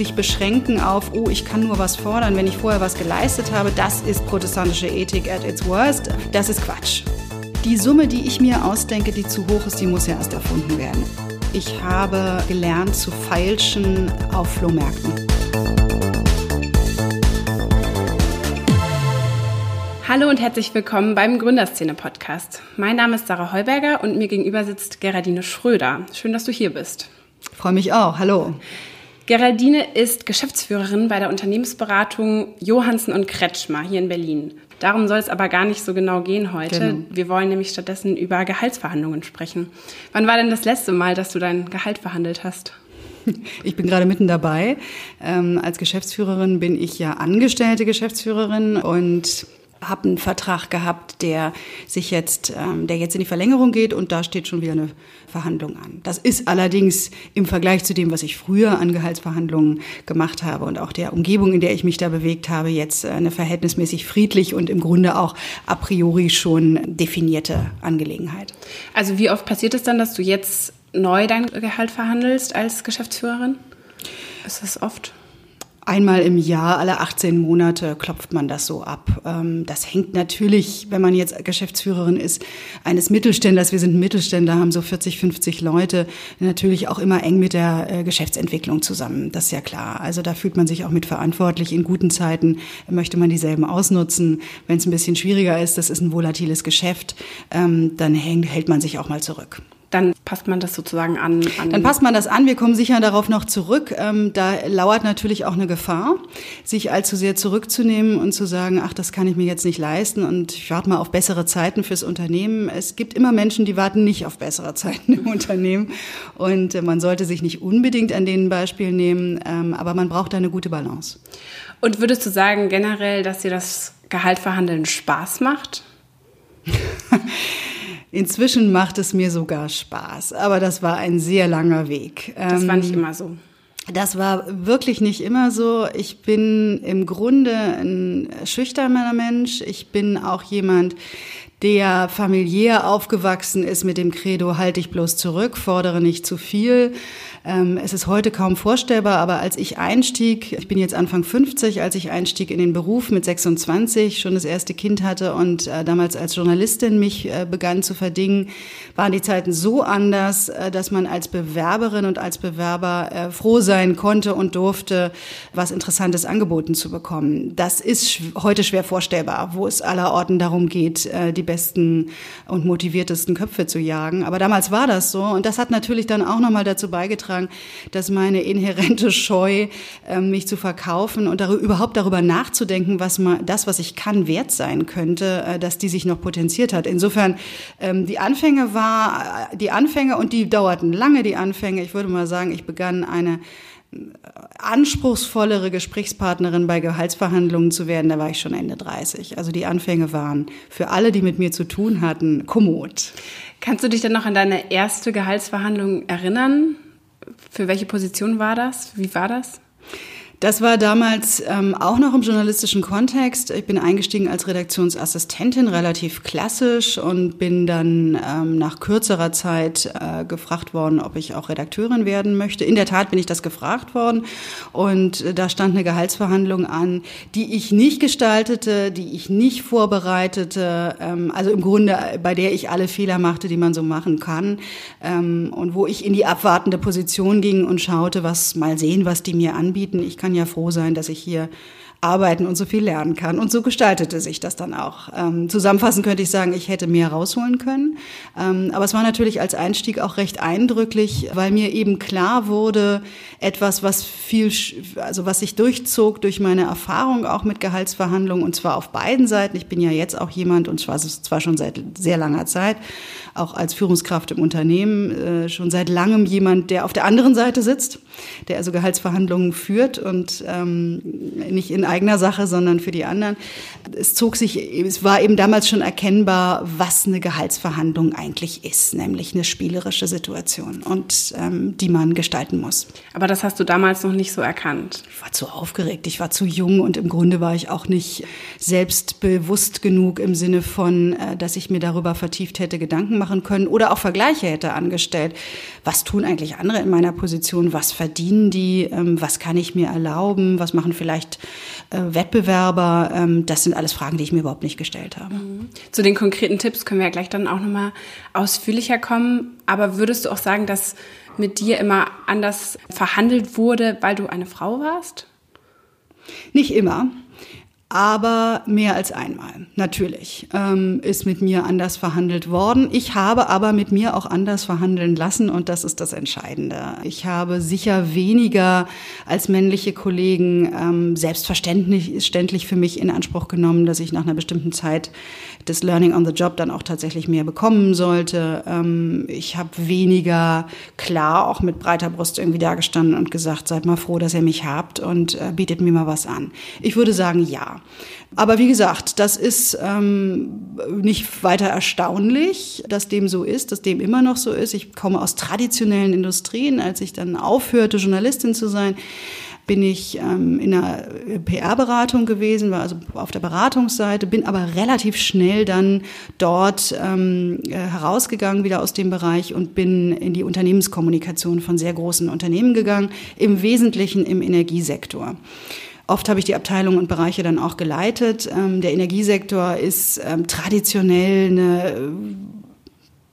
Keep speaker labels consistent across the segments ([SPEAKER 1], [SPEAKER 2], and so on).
[SPEAKER 1] sich beschränken auf, oh, ich kann nur was fordern, wenn ich vorher was geleistet habe, das ist protestantische Ethik at its worst. Das ist Quatsch. Die Summe, die ich mir ausdenke, die zu hoch ist, die muss ja erst erfunden werden. Ich habe gelernt zu feilschen auf Flohmärkten.
[SPEAKER 2] Hallo und herzlich willkommen beim Gründerszene-Podcast. Mein Name ist Sarah Heuberger und mir gegenüber sitzt Geraldine Schröder. Schön, dass du hier bist.
[SPEAKER 1] Freue mich auch. Hallo.
[SPEAKER 2] Geraldine ist Geschäftsführerin bei der Unternehmensberatung Johansen und Kretschmer hier in Berlin. Darum soll es aber gar nicht so genau gehen heute. Genau. Wir wollen nämlich stattdessen über Gehaltsverhandlungen sprechen. Wann war denn das letzte Mal, dass du dein Gehalt verhandelt hast?
[SPEAKER 1] Ich bin gerade mitten dabei. Ähm, als Geschäftsführerin bin ich ja angestellte Geschäftsführerin und habe einen Vertrag gehabt, der sich jetzt, ähm, der jetzt in die Verlängerung geht und da steht schon wieder eine Verhandlung an. Das ist allerdings im Vergleich zu dem, was ich früher an Gehaltsverhandlungen gemacht habe und auch der Umgebung, in der ich mich da bewegt habe, jetzt eine verhältnismäßig friedlich und im Grunde auch a priori schon definierte Angelegenheit.
[SPEAKER 2] Also wie oft passiert es dann, dass du jetzt neu dein Gehalt verhandelst als Geschäftsführerin? Ist das oft?
[SPEAKER 1] Einmal im Jahr, alle 18 Monate klopft man das so ab. Ähm, das hängt natürlich, wenn man jetzt Geschäftsführerin ist, eines Mittelständlers, wir sind Mittelständler, haben so 40, 50 Leute, natürlich auch immer eng mit der äh, Geschäftsentwicklung zusammen. Das ist ja klar. Also da fühlt man sich auch mit verantwortlich. In guten Zeiten möchte man dieselben ausnutzen. Wenn es ein bisschen schwieriger ist, das ist ein volatiles Geschäft, ähm, dann hält man sich auch mal zurück
[SPEAKER 2] dann passt man das sozusagen an,
[SPEAKER 1] an. Dann passt man das an. Wir kommen sicher darauf noch zurück. Ähm, da lauert natürlich auch eine Gefahr, sich allzu sehr zurückzunehmen und zu sagen, ach, das kann ich mir jetzt nicht leisten und ich warte mal auf bessere Zeiten fürs Unternehmen. Es gibt immer Menschen, die warten nicht auf bessere Zeiten im Unternehmen und äh, man sollte sich nicht unbedingt an denen Beispiel nehmen, ähm, aber man braucht da eine gute Balance.
[SPEAKER 2] Und würdest du sagen generell, dass dir das Gehaltverhandeln Spaß macht?
[SPEAKER 1] Inzwischen macht es mir sogar Spaß, aber das war ein sehr langer Weg.
[SPEAKER 2] Das war nicht ähm, immer so.
[SPEAKER 1] Das war wirklich nicht immer so. Ich bin im Grunde ein schüchterner Mensch. Ich bin auch jemand, der familiär aufgewachsen ist mit dem Credo, halte ich bloß zurück, fordere nicht zu viel. Ähm, es ist heute kaum vorstellbar, aber als ich einstieg, ich bin jetzt Anfang 50, als ich einstieg in den Beruf mit 26, schon das erste Kind hatte und äh, damals als Journalistin mich äh, begann zu verdingen, waren die Zeiten so anders, äh, dass man als Bewerberin und als Bewerber froh sein konnte und durfte, was Interessantes angeboten zu bekommen. Das ist heute schwer vorstellbar, wo es allerorten darum geht, die besten und motiviertesten Köpfe zu jagen. Aber damals war das so und das hat natürlich dann auch nochmal dazu beigetragen, beigetragen, dass meine inhärente Scheu, ähm, mich zu verkaufen und darüber, überhaupt darüber nachzudenken, was man, das, was ich kann, wert sein könnte, äh, dass die sich noch potenziert hat. Insofern, ähm, die Anfänge war, äh, die Anfänge und die dauerten lange, die Anfänge. Ich würde mal sagen, ich begann eine äh, anspruchsvollere Gesprächspartnerin bei Gehaltsverhandlungen zu werden, da war ich schon Ende 30. Also die Anfänge waren für alle, die mit mir zu tun hatten, kommod.
[SPEAKER 2] Kannst du dich denn noch an deine erste Gehaltsverhandlung erinnern? Für welche Position war das? Wie war das?
[SPEAKER 1] Das war damals ähm, auch noch im journalistischen Kontext. Ich bin eingestiegen als Redaktionsassistentin, relativ klassisch, und bin dann ähm, nach kürzerer Zeit äh, gefragt worden, ob ich auch Redakteurin werden möchte. In der Tat bin ich das gefragt worden. Und äh, da stand eine Gehaltsverhandlung an, die ich nicht gestaltete, die ich nicht vorbereitete. Ähm, also im Grunde, äh, bei der ich alle Fehler machte, die man so machen kann. Ähm, und wo ich in die abwartende Position ging und schaute, was mal sehen, was die mir anbieten. Ich kann kann ja froh sein, dass ich hier arbeiten und so viel lernen kann. Und so gestaltete sich das dann auch. Ähm, zusammenfassend könnte ich sagen, ich hätte mehr rausholen können. Ähm, aber es war natürlich als Einstieg auch recht eindrücklich, weil mir eben klar wurde, etwas, was viel, also was sich durchzog durch meine Erfahrung auch mit Gehaltsverhandlungen und zwar auf beiden Seiten. Ich bin ja jetzt auch jemand und zwar, zwar schon seit sehr langer Zeit, auch als Führungskraft im Unternehmen, äh, schon seit langem jemand, der auf der anderen Seite sitzt, der also Gehaltsverhandlungen führt und ähm, nicht in eigener Sache, sondern für die anderen. Es zog sich, es war eben damals schon erkennbar, was eine Gehaltsverhandlung eigentlich ist, nämlich eine spielerische Situation und ähm, die man gestalten muss.
[SPEAKER 2] Aber das hast du damals noch nicht so erkannt.
[SPEAKER 1] Ich war zu aufgeregt, ich war zu jung und im Grunde war ich auch nicht selbstbewusst genug im Sinne von, äh, dass ich mir darüber vertieft hätte Gedanken machen können oder auch Vergleiche hätte angestellt. Was tun eigentlich andere in meiner Position? Was verdienen die? Ähm, was kann ich mir erlauben? Was machen vielleicht Wettbewerber? Ähm, das sind alles Fragen, die ich mir überhaupt nicht gestellt habe. Mhm.
[SPEAKER 2] Zu den konkreten Tipps können wir ja gleich dann auch nochmal ausführlicher kommen. Aber würdest du auch sagen, dass mit dir immer anders verhandelt wurde, weil du eine Frau warst?
[SPEAKER 1] Nicht immer. Aber mehr als einmal, natürlich, ähm, ist mit mir anders verhandelt worden. Ich habe aber mit mir auch anders verhandeln lassen und das ist das Entscheidende. Ich habe sicher weniger als männliche Kollegen ähm, selbstverständlich für mich in Anspruch genommen, dass ich nach einer bestimmten Zeit des Learning on the Job dann auch tatsächlich mehr bekommen sollte. Ähm, ich habe weniger klar auch mit breiter Brust irgendwie dagestanden und gesagt, seid mal froh, dass ihr mich habt und äh, bietet mir mal was an. Ich würde sagen, ja. Aber wie gesagt, das ist ähm, nicht weiter erstaunlich, dass dem so ist, dass dem immer noch so ist. Ich komme aus traditionellen Industrien. Als ich dann aufhörte, Journalistin zu sein, bin ich ähm, in einer PR-Beratung gewesen, war also auf der Beratungsseite, bin aber relativ schnell dann dort ähm, äh, herausgegangen, wieder aus dem Bereich und bin in die Unternehmenskommunikation von sehr großen Unternehmen gegangen, im Wesentlichen im Energiesektor. Oft habe ich die Abteilungen und Bereiche dann auch geleitet. Ähm, der Energiesektor ist ähm, traditionell eine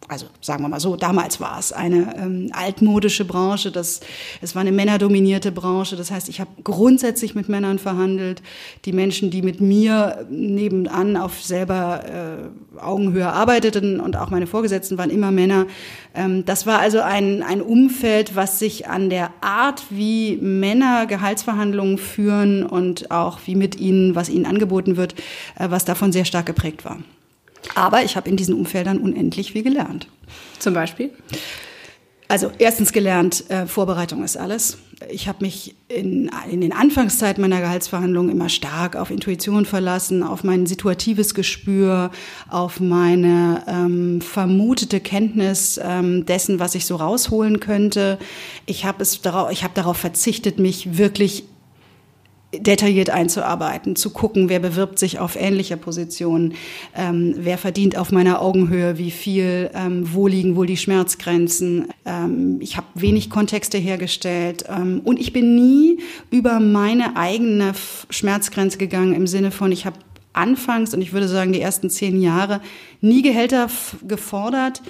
[SPEAKER 1] also sagen wir mal so, damals war es eine ähm, altmodische Branche, das, es war eine männerdominierte Branche. Das heißt, ich habe grundsätzlich mit Männern verhandelt. Die Menschen, die mit mir nebenan auf selber äh, Augenhöhe arbeiteten und auch meine Vorgesetzten waren immer Männer. Ähm, das war also ein, ein Umfeld, was sich an der Art, wie Männer Gehaltsverhandlungen führen und auch wie mit ihnen, was ihnen angeboten wird, äh, was davon sehr stark geprägt war. Aber ich habe in diesen Umfeldern unendlich viel gelernt.
[SPEAKER 2] Zum Beispiel?
[SPEAKER 1] Also erstens gelernt, äh, Vorbereitung ist alles. Ich habe mich in, in den Anfangszeiten meiner Gehaltsverhandlungen immer stark auf Intuition verlassen, auf mein situatives Gespür, auf meine ähm, vermutete Kenntnis ähm, dessen, was ich so rausholen könnte. Ich habe es darauf, ich habe darauf verzichtet, mich wirklich detailliert einzuarbeiten, zu gucken, wer bewirbt sich auf ähnliche Positionen, ähm, wer verdient auf meiner Augenhöhe, wie viel, ähm, wo liegen wohl die Schmerzgrenzen. Ähm, ich habe wenig Kontexte hergestellt ähm, und ich bin nie über meine eigene Schmerzgrenze gegangen im Sinne von, ich habe anfangs und ich würde sagen die ersten zehn Jahre nie Gehälter gefordert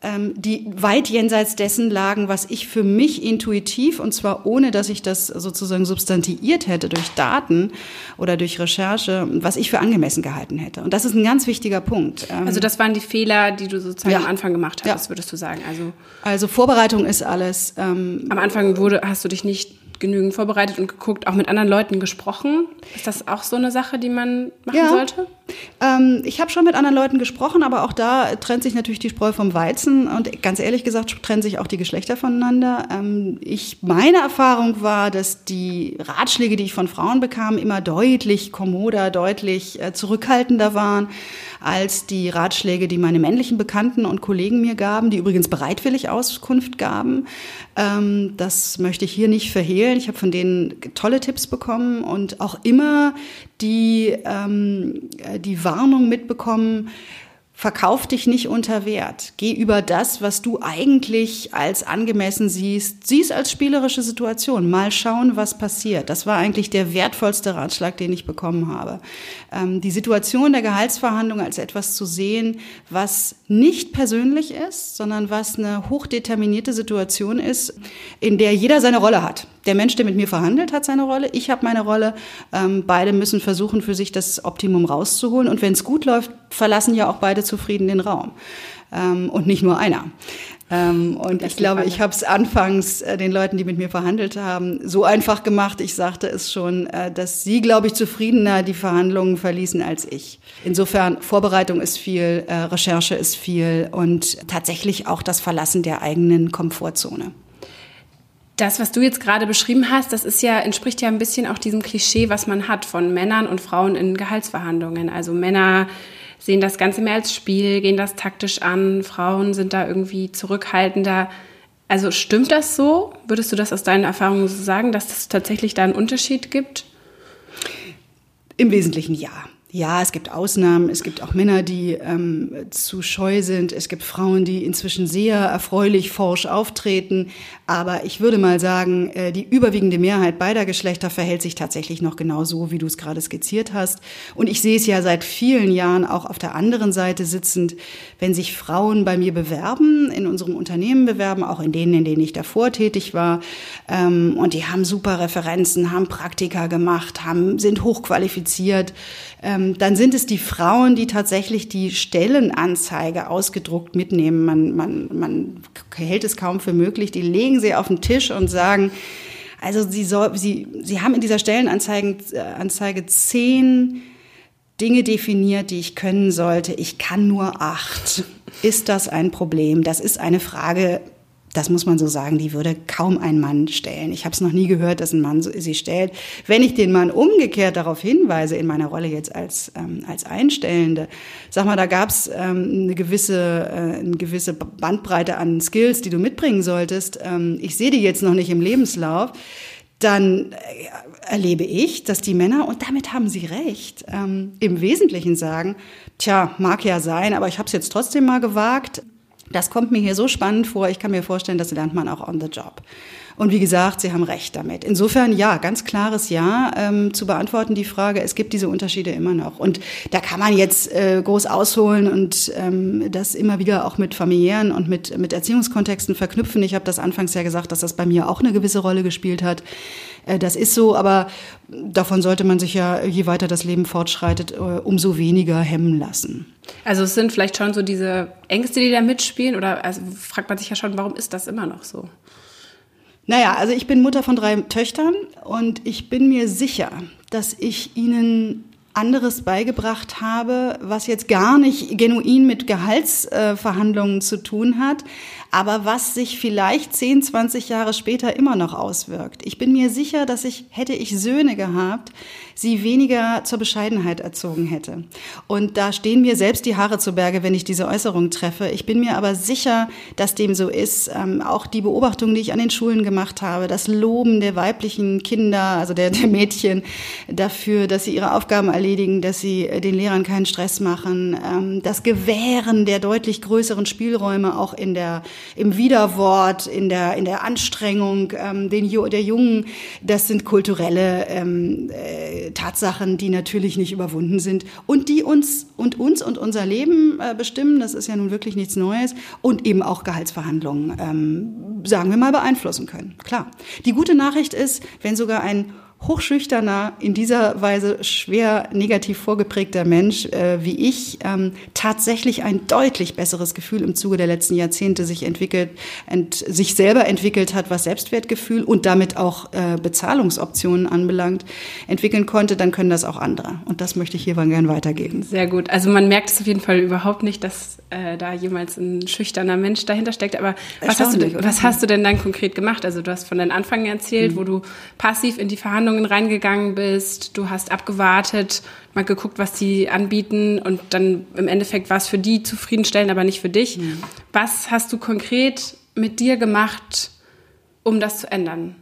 [SPEAKER 1] die weit jenseits dessen lagen, was ich für mich intuitiv, und zwar ohne, dass ich das sozusagen substantiiert hätte durch Daten oder durch Recherche, was ich für angemessen gehalten hätte. Und das ist ein ganz wichtiger Punkt.
[SPEAKER 2] Ähm, also das waren die Fehler, die du sozusagen ja. am Anfang gemacht hast, ja. würdest du sagen.
[SPEAKER 1] Also, also Vorbereitung ist alles.
[SPEAKER 2] Ähm, am Anfang wurde, hast du dich nicht genügend vorbereitet und geguckt, auch mit anderen Leuten gesprochen. Ist das auch so eine Sache, die man machen ja. sollte?
[SPEAKER 1] Ähm, ich habe schon mit anderen Leuten gesprochen, aber auch da trennt sich natürlich die Spreu vom Weizen und ganz ehrlich gesagt trennen sich auch die Geschlechter voneinander. Ähm, ich, meine Erfahrung war, dass die Ratschläge, die ich von Frauen bekam, immer deutlich kommoder, deutlich äh, zurückhaltender waren als die Ratschläge, die meine männlichen Bekannten und Kollegen mir gaben, die übrigens bereitwillig Auskunft gaben. Ähm, das möchte ich hier nicht verhehlen. Ich habe von denen tolle Tipps bekommen und auch immer die, ähm, die Warnung mitbekommen, Verkauf dich nicht unter Wert. Geh über das, was du eigentlich als angemessen siehst. Sieh es als spielerische Situation. Mal schauen, was passiert. Das war eigentlich der wertvollste Ratschlag, den ich bekommen habe. Ähm, die Situation der Gehaltsverhandlung als etwas zu sehen, was nicht persönlich ist, sondern was eine hochdeterminierte Situation ist, in der jeder seine Rolle hat. Der Mensch, der mit mir verhandelt, hat seine Rolle, ich habe meine Rolle. Ähm, beide müssen versuchen, für sich das Optimum rauszuholen. Und wenn es gut läuft, verlassen ja auch beide zufrieden den Raum. Ähm, und nicht nur einer. Ähm, und ich glaube, ich habe es anfangs äh, den Leuten, die mit mir verhandelt haben, so einfach gemacht. Ich sagte es schon, äh, dass sie, glaube ich, zufriedener die Verhandlungen verließen als ich. Insofern, Vorbereitung ist viel, äh, Recherche ist viel und tatsächlich auch das Verlassen der eigenen Komfortzone.
[SPEAKER 2] Das, was du jetzt gerade beschrieben hast, das ist ja, entspricht ja ein bisschen auch diesem Klischee, was man hat von Männern und Frauen in Gehaltsverhandlungen. Also Männer sehen das Ganze mehr als Spiel, gehen das taktisch an, Frauen sind da irgendwie zurückhaltender. Also stimmt das so? Würdest du das aus deinen Erfahrungen so sagen, dass es tatsächlich da einen Unterschied gibt?
[SPEAKER 1] Im Wesentlichen ja. Ja, es gibt Ausnahmen. Es gibt auch Männer, die ähm, zu scheu sind. Es gibt Frauen, die inzwischen sehr erfreulich forsch auftreten. Aber ich würde mal sagen, äh, die überwiegende Mehrheit beider Geschlechter verhält sich tatsächlich noch genau so, wie du es gerade skizziert hast. Und ich sehe es ja seit vielen Jahren auch auf der anderen Seite sitzend, wenn sich Frauen bei mir bewerben, in unserem Unternehmen bewerben, auch in denen, in denen ich davor tätig war. Ähm, und die haben super Referenzen, haben Praktika gemacht, haben, sind hochqualifiziert dann sind es die Frauen, die tatsächlich die Stellenanzeige ausgedruckt mitnehmen. Man, man, man hält es kaum für möglich. Die legen sie auf den Tisch und sagen, also sie, soll, sie, sie haben in dieser Stellenanzeige äh, zehn Dinge definiert, die ich können sollte. Ich kann nur acht. Ist das ein Problem? Das ist eine Frage, das muss man so sagen, die würde kaum ein Mann stellen. Ich habe es noch nie gehört, dass ein Mann sie stellt. Wenn ich den Mann umgekehrt darauf hinweise, in meiner Rolle jetzt als, ähm, als Einstellende, sag mal, da gab es ähm, eine, gewisse, äh, eine gewisse Bandbreite an Skills, die du mitbringen solltest. Ähm, ich sehe die jetzt noch nicht im Lebenslauf. Dann äh, erlebe ich, dass die Männer, und damit haben sie recht, ähm, im Wesentlichen sagen, tja, mag ja sein, aber ich habe es jetzt trotzdem mal gewagt das kommt mir hier so spannend vor. Ich kann mir vorstellen, das lernt man auch on the job. Und wie gesagt, Sie haben recht damit. Insofern ja, ganz klares Ja ähm, zu beantworten die Frage. Es gibt diese Unterschiede immer noch. Und da kann man jetzt äh, groß ausholen und ähm, das immer wieder auch mit familiären und mit, mit Erziehungskontexten verknüpfen. Ich habe das anfangs ja gesagt, dass das bei mir auch eine gewisse Rolle gespielt hat. Äh, das ist so, aber davon sollte man sich ja, je weiter das Leben fortschreitet, äh, umso weniger hemmen lassen.
[SPEAKER 2] Also es sind vielleicht schon so diese Ängste, die da mitspielen, oder also fragt man sich ja schon, warum ist das immer noch so?
[SPEAKER 1] Naja, also ich bin Mutter von drei Töchtern und ich bin mir sicher, dass ich ihnen anderes beigebracht habe, was jetzt gar nicht genuin mit Gehaltsverhandlungen zu tun hat, aber was sich vielleicht 10, 20 Jahre später immer noch auswirkt. Ich bin mir sicher, dass ich, hätte ich Söhne gehabt, sie weniger zur Bescheidenheit erzogen hätte. Und da stehen mir selbst die Haare zu Berge, wenn ich diese Äußerung treffe. Ich bin mir aber sicher, dass dem so ist. Ähm, auch die Beobachtung, die ich an den Schulen gemacht habe, das Loben der weiblichen Kinder, also der, der Mädchen, dafür, dass sie ihre Aufgaben erledigen, dass sie äh, den Lehrern keinen Stress machen, ähm, das Gewähren der deutlich größeren Spielräume auch in der, im Widerwort, in der, in der Anstrengung ähm, den, der Jungen, das sind kulturelle ähm, äh, Tatsachen, die natürlich nicht überwunden sind und die uns und uns und unser Leben äh, bestimmen. Das ist ja nun wirklich nichts Neues und eben auch Gehaltsverhandlungen, ähm, sagen wir mal, beeinflussen können. Klar. Die gute Nachricht ist, wenn sogar ein hochschüchterner, in dieser Weise schwer negativ vorgeprägter Mensch äh, wie ich ähm, tatsächlich ein deutlich besseres Gefühl im Zuge der letzten Jahrzehnte sich entwickelt, ent, sich selber entwickelt hat, was Selbstwertgefühl und damit auch äh, Bezahlungsoptionen anbelangt, entwickeln konnte, dann können das auch andere. Und das möchte ich hier gern weitergeben.
[SPEAKER 2] Sehr gut. Also man merkt es auf jeden Fall überhaupt nicht, dass äh, da jemals ein schüchterner Mensch dahinter steckt. Aber was hast, du, was hast du denn dann konkret gemacht? Also du hast von deinen Anfang erzählt, mhm. wo du passiv in die Verhandlungen Verhandlungen reingegangen bist, du hast abgewartet, mal geguckt, was die anbieten und dann im Endeffekt war es für die zufriedenstellend, aber nicht für dich. Mhm. Was hast du konkret mit dir gemacht, um das zu ändern?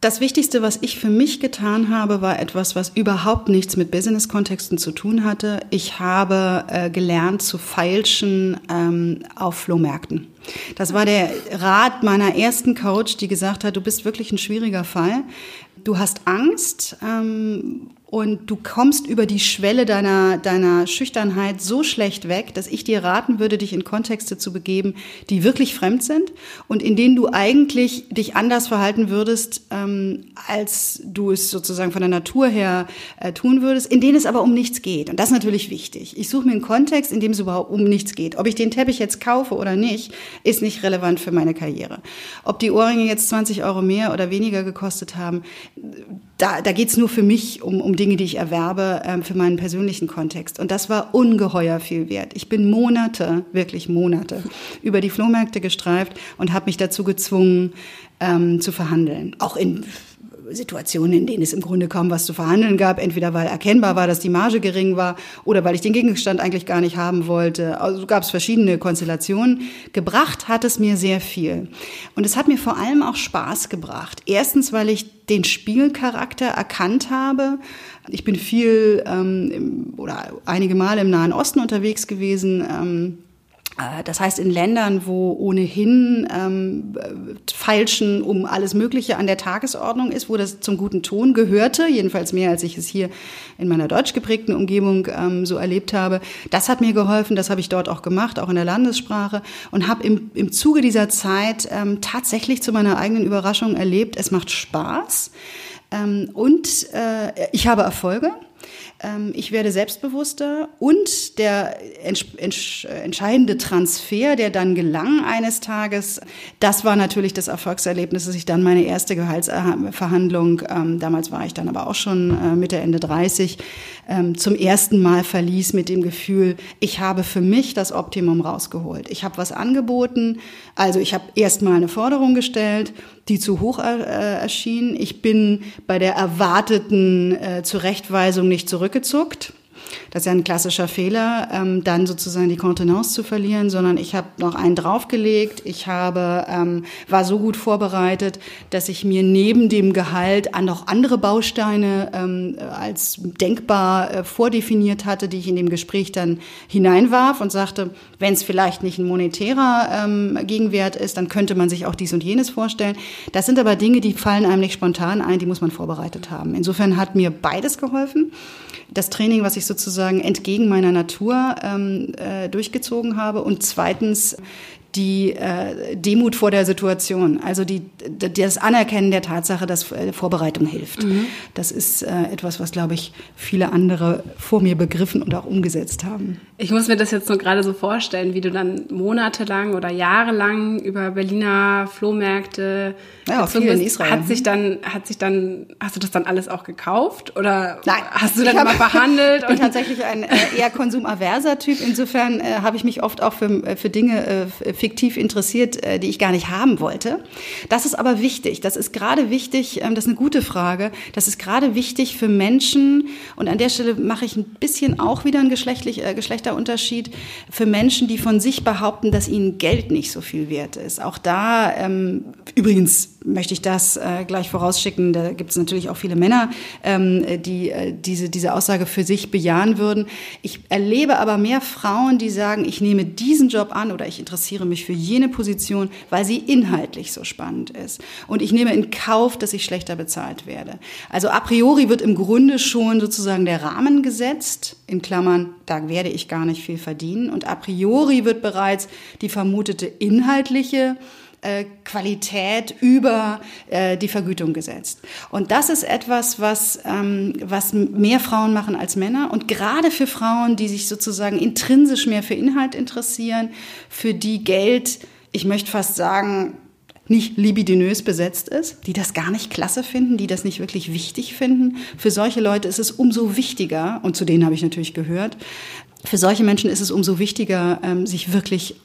[SPEAKER 1] Das Wichtigste, was ich für mich getan habe, war etwas, was überhaupt nichts mit Business-Kontexten zu tun hatte. Ich habe äh, gelernt zu feilschen ähm, auf Flohmärkten. Das war der Rat meiner ersten Coach, die gesagt hat, du bist wirklich ein schwieriger Fall. Du hast Angst ähm, und du kommst über die Schwelle deiner, deiner Schüchternheit so schlecht weg, dass ich dir raten würde, dich in Kontexte zu begeben, die wirklich fremd sind und in denen du eigentlich dich anders verhalten würdest, ähm, als du es sozusagen von der Natur her äh, tun würdest, in denen es aber um nichts geht. Und das ist natürlich wichtig. Ich suche mir einen Kontext, in dem es überhaupt um nichts geht. Ob ich den Teppich jetzt kaufe oder nicht, ist nicht relevant für meine Karriere. Ob die Ohrringe jetzt 20 Euro mehr oder weniger gekostet haben, da, da geht es nur für mich um, um Dinge, die ich erwerbe, ähm, für meinen persönlichen Kontext. Und das war ungeheuer viel wert. Ich bin Monate, wirklich Monate, über die Flohmärkte gestreift und habe mich dazu gezwungen, ähm, zu verhandeln. Auch in Situationen, in denen es im Grunde kaum was zu verhandeln gab, entweder weil erkennbar war, dass die Marge gering war oder weil ich den Gegenstand eigentlich gar nicht haben wollte. Also gab es verschiedene Konstellationen. Gebracht hat es mir sehr viel. Und es hat mir vor allem auch Spaß gebracht. Erstens, weil ich den Spielcharakter erkannt habe. Ich bin viel ähm, oder einige Male im Nahen Osten unterwegs gewesen. Ähm, äh, das heißt, in Ländern, wo ohnehin ähm, Feilschen um alles Mögliche an der Tagesordnung ist, wo das zum guten Ton gehörte, jedenfalls mehr, als ich es hier in meiner deutsch geprägten Umgebung ähm, so erlebt habe, das hat mir geholfen, das habe ich dort auch gemacht, auch in der Landessprache und habe im, im Zuge dieser Zeit ähm, tatsächlich zu meiner eigenen Überraschung erlebt, es macht Spaß ähm, und äh, ich habe Erfolge. Ähm, ich werde selbstbewusster und der entscheidende Transfer, der dann gelang eines Tages, das war natürlich das Erfolgserlebnis, dass ich dann meine erste Gehaltsverhandlung, ähm, damals war ich dann aber auch schon äh, Mitte, Ende 30, ähm, zum ersten Mal verließ mit dem Gefühl, ich habe für mich das Optimum rausgeholt. Ich habe was angeboten, also ich habe erst mal eine Forderung gestellt, die zu hoch äh, erschien. Ich bin bei der erwarteten äh, Zurechtweisung nicht zurückgezuckt. Das ist ja ein klassischer Fehler, ähm, dann sozusagen die Kontenance zu verlieren, sondern ich habe noch einen draufgelegt. Ich habe ähm, war so gut vorbereitet, dass ich mir neben dem Gehalt noch andere Bausteine ähm, als denkbar äh, vordefiniert hatte, die ich in dem Gespräch dann hineinwarf und sagte, wenn es vielleicht nicht ein monetärer ähm, Gegenwert ist, dann könnte man sich auch dies und jenes vorstellen. Das sind aber Dinge, die fallen einem nicht spontan ein, die muss man vorbereitet haben. Insofern hat mir beides geholfen das Training, was ich sozusagen entgegen meiner Natur ähm, äh, durchgezogen habe. Und zweitens die äh, Demut vor der Situation, also die, das Anerkennen der Tatsache, dass äh, Vorbereitung hilft. Mhm. Das ist äh, etwas, was, glaube ich, viele andere vor mir begriffen und auch umgesetzt haben.
[SPEAKER 2] Ich muss mir das jetzt nur gerade so vorstellen, wie du dann monatelang oder jahrelang über Berliner Flohmärkte
[SPEAKER 1] ja, auch viel in Israel.
[SPEAKER 2] Hat sich dann, hat sich dann, hast du das dann alles auch gekauft oder Nein, hast du dann mal verhandelt?
[SPEAKER 1] Ich bin tatsächlich ein äh, eher konsumaverser Typ. Insofern äh, habe ich mich oft auch für, äh, für Dinge äh, fiktiv interessiert, äh, die ich gar nicht haben wollte. Das ist aber wichtig. Das ist gerade wichtig, ähm, das ist eine gute Frage. Das ist gerade wichtig für Menschen, und an der Stelle mache ich ein bisschen auch wieder einen geschlechtlich, äh, Geschlechterunterschied, für Menschen, die von sich behaupten, dass ihnen Geld nicht so viel wert ist. Auch da, ähm, übrigens möchte ich das äh, gleich vorausschicken, da gibt es natürlich auch viele Männer, ähm, die äh, diese, diese Aussage für sich bejahen würden. Ich erlebe aber mehr Frauen, die sagen, ich nehme diesen Job an oder ich interessiere mich für jene Position, weil sie inhaltlich so spannend ist. Und ich nehme in Kauf, dass ich schlechter bezahlt werde. Also a priori wird im Grunde schon sozusagen der Rahmen gesetzt, in Klammern, da werde ich gar nicht viel verdienen. Und a priori wird bereits die vermutete inhaltliche äh, Qualität über äh, die Vergütung gesetzt. Und das ist etwas, was, ähm, was mehr Frauen machen als Männer. Und gerade für Frauen, die sich sozusagen intrinsisch mehr für Inhalt interessieren, für die Geld, ich möchte fast sagen, nicht libidinös besetzt ist, die das gar nicht klasse finden, die das nicht wirklich wichtig finden. Für solche Leute ist es umso wichtiger, und zu denen habe ich natürlich gehört, für solche Menschen ist es umso wichtiger, ähm, sich wirklich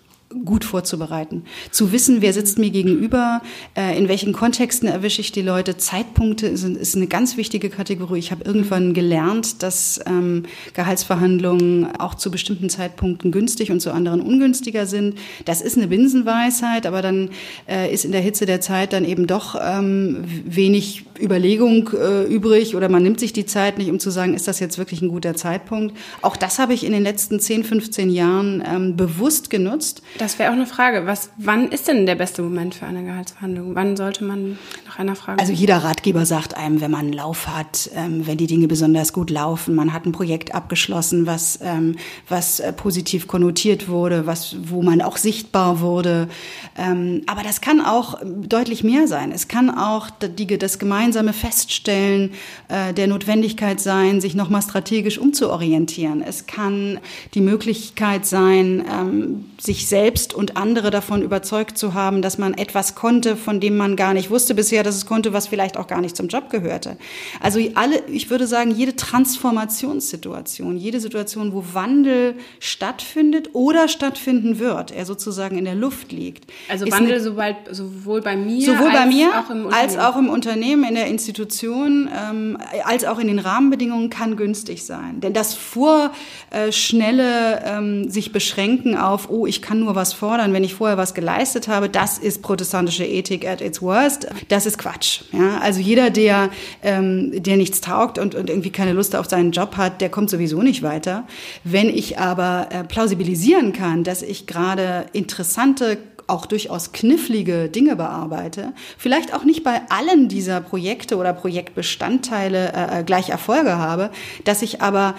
[SPEAKER 1] gut vorzubereiten. Zu wissen, wer sitzt mir gegenüber, äh, in welchen Kontexten erwische ich die Leute. Zeitpunkte sind, ist eine ganz wichtige Kategorie. Ich habe irgendwann gelernt, dass ähm, Gehaltsverhandlungen auch zu bestimmten Zeitpunkten günstig und zu anderen ungünstiger sind. Das ist eine Binsenweisheit, aber dann äh, ist in der Hitze der Zeit dann eben doch ähm, wenig Überlegung äh, übrig oder man nimmt sich die Zeit nicht, um zu sagen, ist das jetzt wirklich ein guter Zeitpunkt. Auch das habe ich in den letzten 10, 15 Jahren ähm, bewusst genutzt.
[SPEAKER 2] Das wäre auch eine Frage. Was, wann ist denn der beste Moment für eine Gehaltsverhandlung? Wann sollte man nach einer Frage?
[SPEAKER 1] Also jeder Ratgeber sagt einem, wenn man einen Lauf hat, ähm, wenn die Dinge besonders gut laufen, man hat ein Projekt abgeschlossen, was, ähm, was äh, positiv konnotiert wurde, was, wo man auch sichtbar wurde. Ähm, aber das kann auch deutlich mehr sein. Es kann auch die, das gemeinsame Feststellen äh, der Notwendigkeit sein, sich nochmal strategisch umzuorientieren. Es kann die Möglichkeit sein, ähm, sich selbst und andere davon überzeugt zu haben, dass man etwas konnte, von dem man gar nicht wusste bisher, dass es konnte, was vielleicht auch gar nicht zum Job gehörte. Also alle, ich würde sagen, jede Transformationssituation, jede Situation, wo Wandel stattfindet oder stattfinden wird, er sozusagen in der Luft liegt.
[SPEAKER 2] Also Wandel sobald, sowohl bei mir,
[SPEAKER 1] sowohl bei mir auch als auch im Unternehmen, in der Institution, ähm, als auch in den Rahmenbedingungen kann günstig sein. Denn das vorschnelle ähm, sich beschränken auf, oh, ich kann nur was fordern, wenn ich vorher was geleistet habe, das ist protestantische Ethik at its worst. Das ist Quatsch. Ja? Also jeder, der, ähm, der nichts taugt und, und irgendwie keine Lust auf seinen Job hat, der kommt sowieso nicht weiter. Wenn ich aber äh, plausibilisieren kann, dass ich gerade interessante auch durchaus knifflige Dinge bearbeite, vielleicht auch nicht bei allen dieser Projekte oder Projektbestandteile äh, äh gleich Erfolge habe, dass ich aber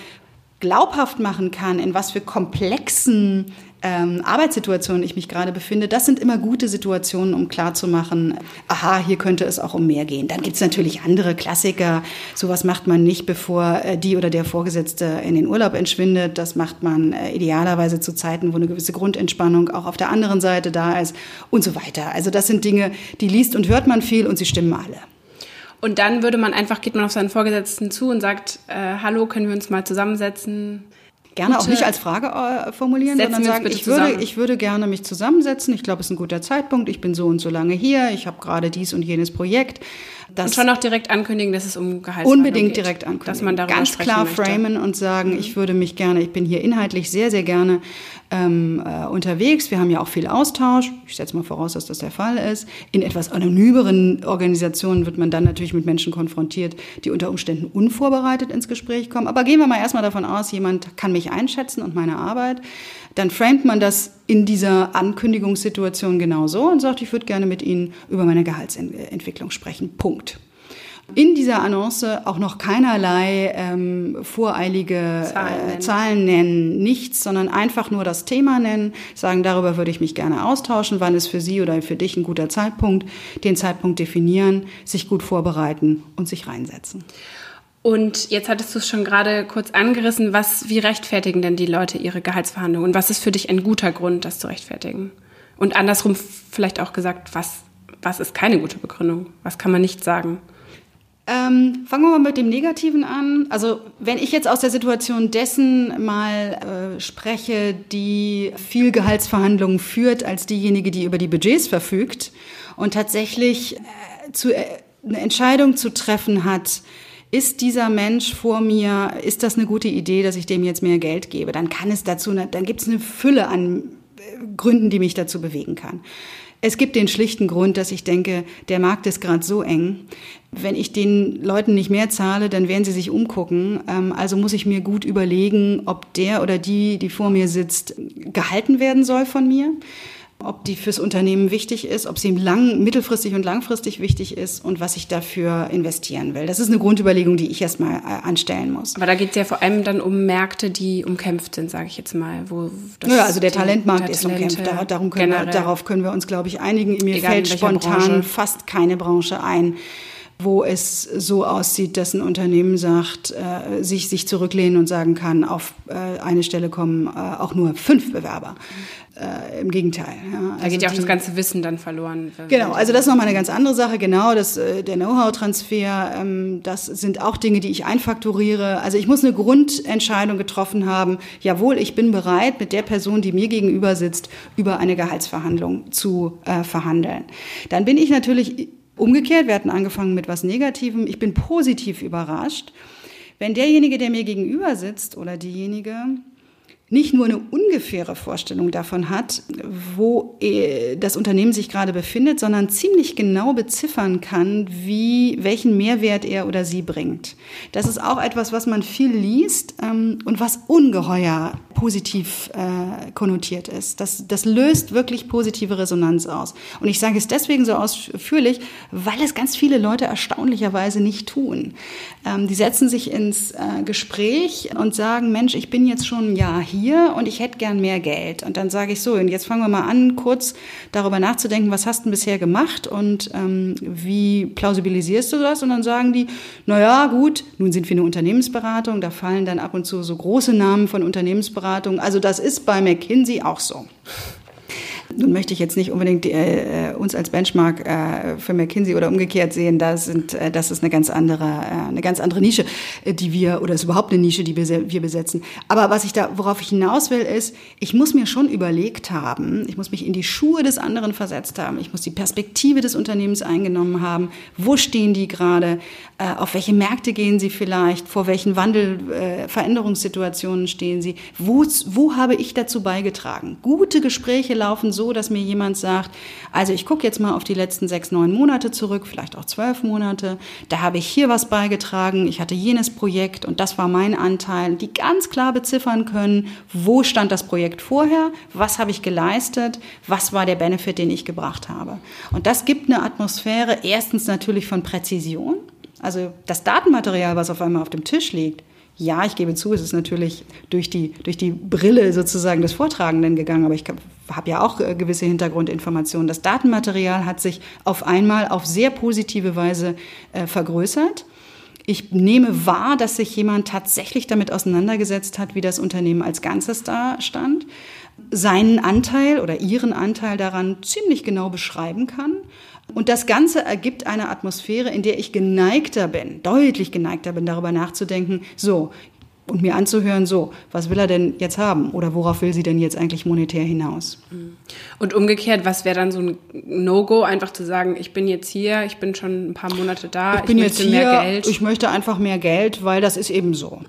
[SPEAKER 1] glaubhaft machen kann, in was für komplexen ähm, Arbeitssituation ich mich gerade befinde, das sind immer gute Situationen, um klarzumachen, aha, hier könnte es auch um mehr gehen. Dann gibt es natürlich andere Klassiker. Sowas macht man nicht, bevor äh, die oder der Vorgesetzte in den Urlaub entschwindet. Das macht man äh, idealerweise zu Zeiten, wo eine gewisse Grundentspannung auch auf der anderen Seite da ist und so weiter. Also das sind Dinge, die liest und hört man viel und sie stimmen alle.
[SPEAKER 2] Und dann würde man einfach, geht man auf seinen Vorgesetzten zu und sagt, äh, hallo, können wir uns mal zusammensetzen?
[SPEAKER 1] Gerne auch nicht als Frage äh, formulieren, sondern sagen, ich würde, ich würde gerne mich zusammensetzen. Ich glaube, es ist ein guter Zeitpunkt. Ich bin so und so lange hier. Ich habe gerade dies und jenes Projekt.
[SPEAKER 2] Das und schon auch direkt ankündigen, dass es um Gehalt
[SPEAKER 1] Unbedingt geht, direkt ankündigen.
[SPEAKER 2] Dass man darüber
[SPEAKER 1] Ganz klar
[SPEAKER 2] möchte.
[SPEAKER 1] framen und sagen, mhm. ich würde mich gerne, ich bin hier inhaltlich sehr, sehr gerne ähm, äh, unterwegs. Wir haben ja auch viel Austausch. Ich setze mal voraus, dass das der Fall ist. In etwas anonymeren Organisationen wird man dann natürlich mit Menschen konfrontiert, die unter Umständen unvorbereitet ins Gespräch kommen. Aber gehen wir mal erstmal davon aus, jemand kann mich einschätzen und meine Arbeit. Dann framet man das in dieser Ankündigungssituation genauso und sagt, ich würde gerne mit Ihnen über meine Gehaltsentwicklung sprechen. Punkt in dieser Annonce auch noch keinerlei ähm, voreilige Zahlen, äh, nennen. Zahlen nennen, nichts, sondern einfach nur das Thema nennen, sagen, darüber würde ich mich gerne austauschen, wann ist für Sie oder für dich ein guter Zeitpunkt, den Zeitpunkt definieren, sich gut vorbereiten und sich reinsetzen.
[SPEAKER 2] Und jetzt hattest du es schon gerade kurz angerissen, was, wie rechtfertigen denn die Leute ihre Gehaltsverhandlungen? Und was ist für dich ein guter Grund, das zu rechtfertigen? Und andersrum vielleicht auch gesagt, was, was ist keine gute Begründung? Was kann man nicht sagen?
[SPEAKER 1] Ähm, fangen wir mal mit dem Negativen an. Also wenn ich jetzt aus der Situation dessen mal äh, spreche, die viel Gehaltsverhandlungen führt als diejenige, die über die Budgets verfügt und tatsächlich äh, zu, äh, eine Entscheidung zu treffen hat, ist dieser Mensch vor mir, ist das eine gute Idee, dass ich dem jetzt mehr Geld gebe? Dann kann es dazu, dann gibt es eine Fülle an äh, Gründen, die mich dazu bewegen kann. Es gibt den schlichten Grund, dass ich denke, der Markt ist gerade so eng. Wenn ich den Leuten nicht mehr zahle, dann werden sie sich umgucken. Ähm, also muss ich mir gut überlegen, ob der oder die, die vor mir sitzt, gehalten werden soll von mir ob die fürs Unternehmen wichtig ist, ob sie lang, mittelfristig und langfristig wichtig ist und was ich dafür investieren will. Das ist eine Grundüberlegung, die ich erstmal äh, anstellen muss.
[SPEAKER 2] Aber da geht es ja vor allem dann um Märkte, die umkämpft sind, sage ich jetzt mal. Wo
[SPEAKER 1] das ja, also der Talentmarkt ist umkämpft. darum können wir, darauf können wir uns, glaube ich, einigen. Mir fällt spontan Branche. fast keine Branche ein wo es so aussieht, dass ein Unternehmen sagt, äh, sich, sich zurücklehnen und sagen kann, auf äh, eine Stelle kommen äh, auch nur fünf Bewerber. Äh, Im Gegenteil.
[SPEAKER 2] Ja. Also da geht ja auch die, das ganze Wissen dann verloren.
[SPEAKER 1] Genau, also das ist nochmal eine ganz andere Sache. Genau, das, äh, der Know-how-Transfer, ähm, das sind auch Dinge, die ich einfakturiere. Also ich muss eine Grundentscheidung getroffen haben. Jawohl, ich bin bereit, mit der Person, die mir gegenüber sitzt, über eine Gehaltsverhandlung zu äh, verhandeln. Dann bin ich natürlich Umgekehrt, wir hatten angefangen mit was Negativem. Ich bin positiv überrascht, wenn derjenige, der mir gegenüber sitzt oder diejenige nicht nur eine ungefähre Vorstellung davon hat, wo äh, das Unternehmen sich gerade befindet, sondern ziemlich genau beziffern kann, wie, welchen Mehrwert er oder sie bringt. Das ist auch etwas, was man viel liest ähm, und was ungeheuer positiv äh, konnotiert ist. Das, das löst wirklich positive Resonanz aus. Und ich sage es deswegen so ausführlich, weil es ganz viele Leute erstaunlicherweise nicht tun. Ähm, die setzen sich ins äh, Gespräch und sagen, Mensch, ich bin jetzt schon ein Jahr hier und ich hätte gern mehr Geld. Und dann sage ich so, und jetzt fangen wir mal an, kurz darüber nachzudenken, was hast du bisher gemacht und ähm, wie plausibilisierst du das? Und dann sagen die, na ja, gut, nun sind wir eine Unternehmensberatung, da fallen dann ab und zu so große Namen von Unternehmensberatungen. Also das ist bei McKinsey auch so. Nun möchte ich jetzt nicht unbedingt äh, äh, uns als Benchmark äh, für McKinsey oder umgekehrt sehen. Das, sind, äh, das ist eine ganz andere, äh, eine ganz andere Nische, äh, die wir, oder ist überhaupt eine Nische, die wir, wir besetzen. Aber was ich da, worauf ich hinaus will, ist, ich muss mir schon überlegt haben, ich muss mich in die Schuhe des anderen versetzt haben, ich muss die Perspektive des Unternehmens eingenommen haben. Wo stehen die gerade? Äh, auf welche Märkte gehen sie vielleicht? Vor welchen Wandel, äh, Veränderungssituationen stehen sie? Wo, wo habe ich dazu beigetragen? Gute Gespräche laufen so, dass mir jemand sagt, also ich gucke jetzt mal auf die letzten sechs, neun Monate zurück, vielleicht auch zwölf Monate. Da habe ich hier was beigetragen. Ich hatte jenes Projekt und das war mein Anteil. Die ganz klar beziffern können, wo stand das Projekt vorher? Was habe ich geleistet? Was war der Benefit, den ich gebracht habe? Und das gibt eine Atmosphäre erstens natürlich von Präzision. Also das Datenmaterial, was auf einmal auf dem Tisch liegt, ja, ich gebe zu, es ist natürlich durch die, durch die Brille sozusagen des Vortragenden gegangen, aber ich habe ja auch äh, gewisse Hintergrundinformationen. Das Datenmaterial hat sich auf einmal auf sehr positive Weise äh, vergrößert. Ich nehme wahr, dass sich jemand tatsächlich damit auseinandergesetzt hat, wie das Unternehmen als Ganzes da stand, seinen Anteil oder ihren Anteil daran ziemlich genau beschreiben kann und das Ganze ergibt eine Atmosphäre, in der ich geneigter bin, deutlich geneigter bin, darüber nachzudenken, so, und mir anzuhören, so, was will er denn jetzt haben oder worauf will sie denn jetzt eigentlich monetär hinaus?
[SPEAKER 2] Und umgekehrt, was wäre dann so ein No-Go, einfach zu sagen, ich bin jetzt hier, ich bin schon ein paar Monate da,
[SPEAKER 1] ich, bin ich möchte jetzt hier, mehr Geld. Ich möchte einfach mehr Geld, weil das ist eben so.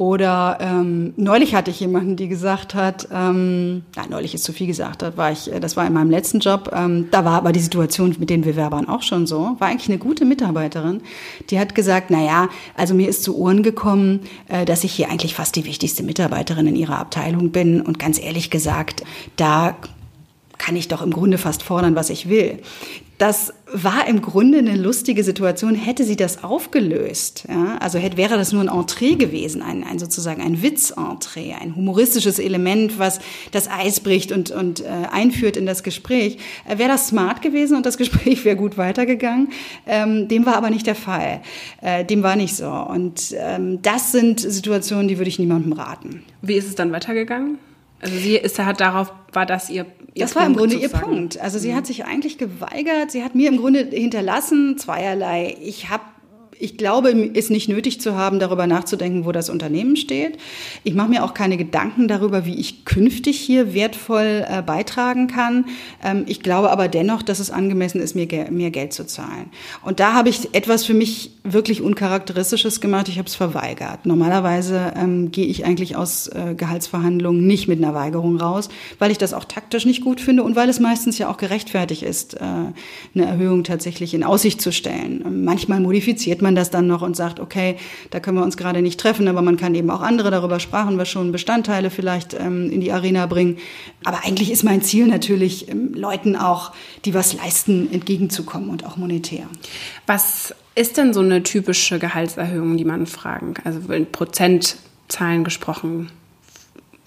[SPEAKER 1] Oder ähm, neulich hatte ich jemanden, die gesagt hat, ähm, ja, neulich ist zu viel gesagt, das war ich, das war in meinem letzten Job, ähm, da war aber die Situation mit den Bewerbern auch schon so, war eigentlich eine gute Mitarbeiterin, die hat gesagt, na ja, also mir ist zu Ohren gekommen, äh, dass ich hier eigentlich fast die wichtigste Mitarbeiterin in ihrer Abteilung bin. Und ganz ehrlich gesagt, da kann ich doch im Grunde fast fordern, was ich will. Das war im Grunde eine lustige Situation, hätte sie das aufgelöst. Ja? Also hätte, wäre das nur ein Entree gewesen, ein, ein sozusagen ein Witz-Entree, ein humoristisches Element, was das Eis bricht und, und äh, einführt in das Gespräch. Äh, wäre das smart gewesen und das Gespräch wäre gut weitergegangen. Ähm, dem war aber nicht der Fall. Äh, dem war nicht so. Und ähm, das sind Situationen, die würde ich niemandem raten.
[SPEAKER 2] Wie ist es dann weitergegangen? Also sie ist, hat darauf, war das ihr,
[SPEAKER 1] ihr Das Punkt, war im Grunde sozusagen. ihr Punkt. Also sie mhm. hat sich eigentlich geweigert. Sie hat mir im Grunde hinterlassen zweierlei. Ich habe ich glaube, es nicht nötig zu haben, darüber nachzudenken, wo das Unternehmen steht. Ich mache mir auch keine Gedanken darüber, wie ich künftig hier wertvoll äh, beitragen kann. Ähm, ich glaube aber dennoch, dass es angemessen ist, mir mehr Geld zu zahlen. Und da habe ich etwas für mich wirklich Uncharakteristisches gemacht. Ich habe es verweigert. Normalerweise ähm, gehe ich eigentlich aus äh, Gehaltsverhandlungen nicht mit einer Weigerung raus, weil ich das auch taktisch nicht gut finde und weil es meistens ja auch gerechtfertigt ist, äh, eine Erhöhung tatsächlich in Aussicht zu stellen. Manchmal modifiziert man man das dann noch und sagt, okay, da können wir uns gerade nicht treffen, aber man kann eben auch andere, darüber sprachen wir schon, Bestandteile vielleicht ähm, in die Arena bringen. Aber eigentlich ist mein Ziel natürlich, ähm, Leuten auch, die was leisten, entgegenzukommen und auch monetär.
[SPEAKER 2] Was ist denn so eine typische Gehaltserhöhung, die man fragen kann? Also in Prozentzahlen gesprochen.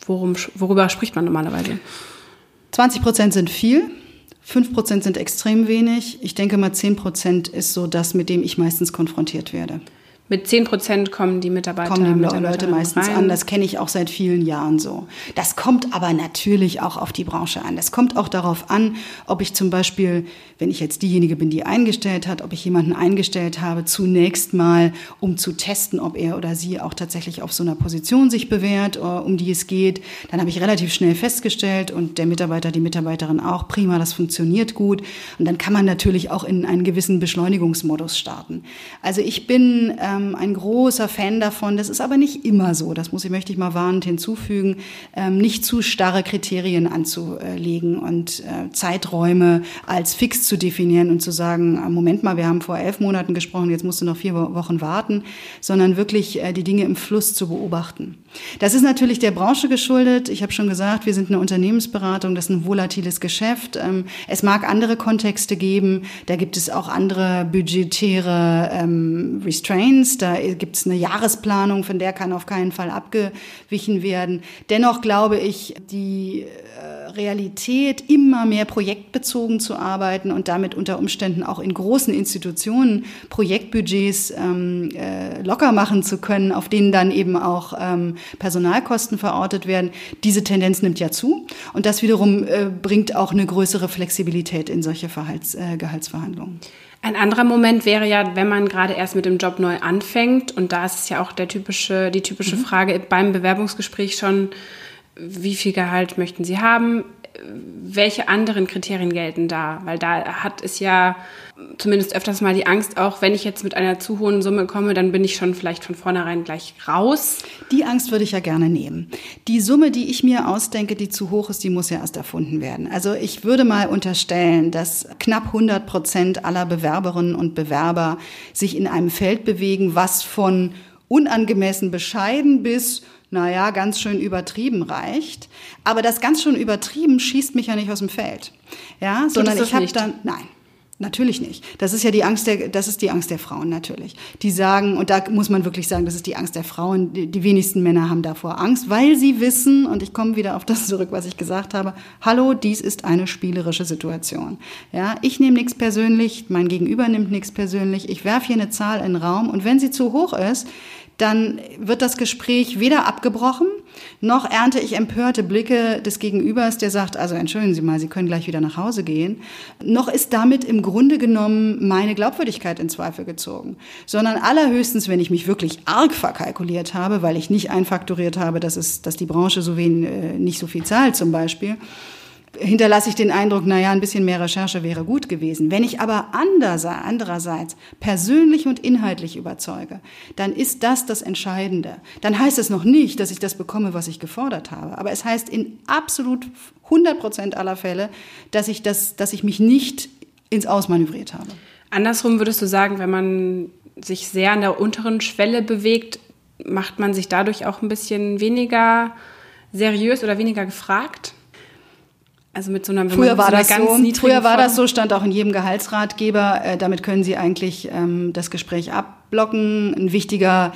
[SPEAKER 2] Worum, worüber spricht man normalerweise?
[SPEAKER 1] 20 Prozent sind viel. 5% sind extrem wenig. Ich denke mal, 10% ist so das, mit dem ich meistens konfrontiert werde.
[SPEAKER 2] Mit 10 Prozent kommen die Mitarbeiter
[SPEAKER 1] kommen die Mitarbeiter Leute meistens rein. an. Das kenne ich auch seit vielen Jahren so. Das kommt aber natürlich auch auf die Branche an. Das kommt auch darauf an, ob ich zum Beispiel, wenn ich jetzt diejenige bin, die eingestellt hat, ob ich jemanden eingestellt habe, zunächst mal, um zu testen, ob er oder sie auch tatsächlich auf so einer Position sich bewährt, äh, um die es geht. Dann habe ich relativ schnell festgestellt und der Mitarbeiter, die Mitarbeiterin auch, prima, das funktioniert gut. Und dann kann man natürlich auch in einen gewissen Beschleunigungsmodus starten. Also ich bin ähm, ein großer Fan davon. Das ist aber nicht immer so. Das muss ich, möchte ich mal warnend hinzufügen, ähm, nicht zu starre Kriterien anzulegen und äh, Zeiträume als fix zu definieren und zu sagen, äh, Moment mal, wir haben vor elf Monaten gesprochen, jetzt musst du noch vier Wochen warten, sondern wirklich äh, die Dinge im Fluss zu beobachten. Das ist natürlich der Branche geschuldet. Ich habe schon gesagt, wir sind eine Unternehmensberatung, das ist ein volatiles Geschäft. Ähm, es mag andere Kontexte geben, da gibt es auch andere budgetäre ähm, Restraints, da gibt es eine Jahresplanung, von der kann auf keinen Fall abgewichen werden. Dennoch glaube ich, die äh, Realität, immer mehr projektbezogen zu arbeiten und damit unter Umständen auch in großen Institutionen Projektbudgets ähm, äh, locker machen zu können, auf denen dann eben auch ähm, Personalkosten verortet werden. Diese Tendenz nimmt ja zu und das wiederum äh, bringt auch eine größere Flexibilität in solche Verhalts, äh, Gehaltsverhandlungen.
[SPEAKER 2] Ein anderer Moment wäre ja, wenn man gerade erst mit dem Job neu anfängt und da ist es ja auch der typische, die typische mhm. Frage beim Bewerbungsgespräch schon, wie viel Gehalt möchten Sie haben? Welche anderen Kriterien gelten da? Weil da hat es ja zumindest öfters mal die Angst, auch wenn ich jetzt mit einer zu hohen Summe komme, dann bin ich schon vielleicht von vornherein gleich raus.
[SPEAKER 1] Die Angst würde ich ja gerne nehmen. Die Summe, die ich mir ausdenke, die zu hoch ist, die muss ja erst erfunden werden. Also ich würde mal unterstellen, dass knapp 100 Prozent aller Bewerberinnen und Bewerber sich in einem Feld bewegen, was von unangemessen bescheiden bis naja, ganz schön übertrieben reicht. Aber das ganz schön übertrieben schießt mich ja nicht aus dem Feld. Ja, sondern ich habe dann, nein. Natürlich nicht. Das ist ja die Angst der, das ist die Angst der Frauen natürlich. Die sagen, und da muss man wirklich sagen, das ist die Angst der Frauen. Die, die wenigsten Männer haben davor Angst, weil sie wissen, und ich komme wieder auf das zurück, was ich gesagt habe, hallo, dies ist eine spielerische Situation. Ja, ich nehme nichts persönlich, mein Gegenüber nimmt nichts persönlich, ich werfe hier eine Zahl in den Raum und wenn sie zu hoch ist, dann wird das Gespräch weder abgebrochen, noch ernte ich empörte Blicke des Gegenübers, der sagt, also entschuldigen Sie mal, Sie können gleich wieder nach Hause gehen, noch ist damit im Grunde genommen meine Glaubwürdigkeit in Zweifel gezogen, sondern allerhöchstens, wenn ich mich wirklich arg verkalkuliert habe, weil ich nicht einfaktoriert habe, dass, es, dass die Branche so wenig, äh, nicht so viel zahlt zum Beispiel, hinterlasse ich den Eindruck, naja, ein bisschen mehr Recherche wäre gut gewesen. Wenn ich aber andererseits persönlich und inhaltlich überzeuge, dann ist das das Entscheidende. Dann heißt es noch nicht, dass ich das bekomme, was ich gefordert habe. Aber es heißt in absolut 100 Prozent aller Fälle, dass ich, das, dass ich mich nicht ins Ausmanövriert habe.
[SPEAKER 2] Andersrum würdest du sagen, wenn man sich sehr an der unteren Schwelle bewegt, macht man sich dadurch auch ein bisschen weniger seriös oder weniger gefragt?
[SPEAKER 1] Also mit so einer, früher war das so, früher war das so, stand auch in jedem Gehaltsratgeber. Äh, damit können Sie eigentlich ähm, das Gespräch abblocken. Ein wichtiger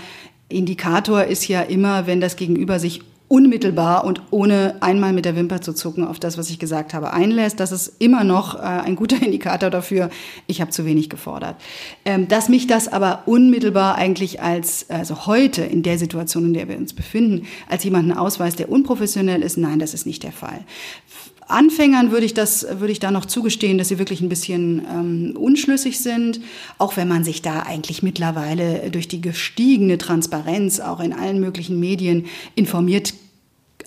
[SPEAKER 1] Indikator ist ja immer, wenn das Gegenüber sich unmittelbar und ohne einmal mit der Wimper zu zucken auf das, was ich gesagt habe, einlässt. Das ist immer noch äh, ein guter Indikator dafür, ich habe zu wenig gefordert. Ähm, dass mich das aber unmittelbar eigentlich als, also heute in der Situation, in der wir uns befinden, als jemanden ausweist, der unprofessionell ist, nein, das ist nicht der Fall. Anfängern würde ich das, würde ich da noch zugestehen, dass sie wirklich ein bisschen ähm, unschlüssig sind, auch wenn man sich da eigentlich mittlerweile durch die gestiegene Transparenz auch in allen möglichen Medien informiert